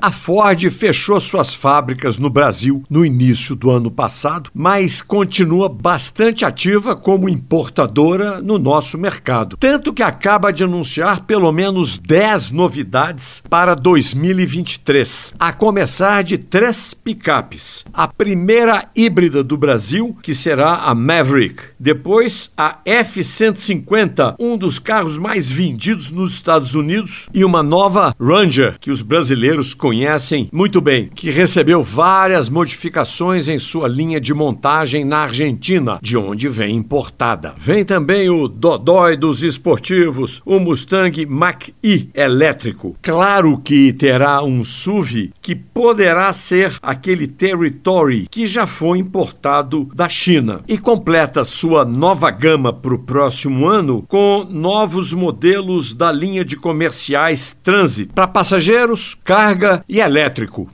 A Ford fechou suas fábricas no Brasil no início do ano passado, mas continua bastante ativa como importadora no nosso mercado. Tanto que acaba de anunciar pelo menos 10 novidades para 2023, a começar de três picapes. A primeira híbrida do Brasil, que será a Maverick. Depois, a F-150, um dos carros mais vendidos nos Estados Unidos, e uma nova Ranger, que os brasileiros conhecem muito bem, que recebeu várias modificações em sua linha de montagem na Argentina, de onde vem importada. Vem também o Dodói dos esportivos, o Mustang Mach-E elétrico. Claro que terá um SUV que poderá ser aquele Territory que já foi importado da China e completa sua nova gama para o próximo ano com novos modelos da linha de comerciais Transit para passageiros, carga e elétrico.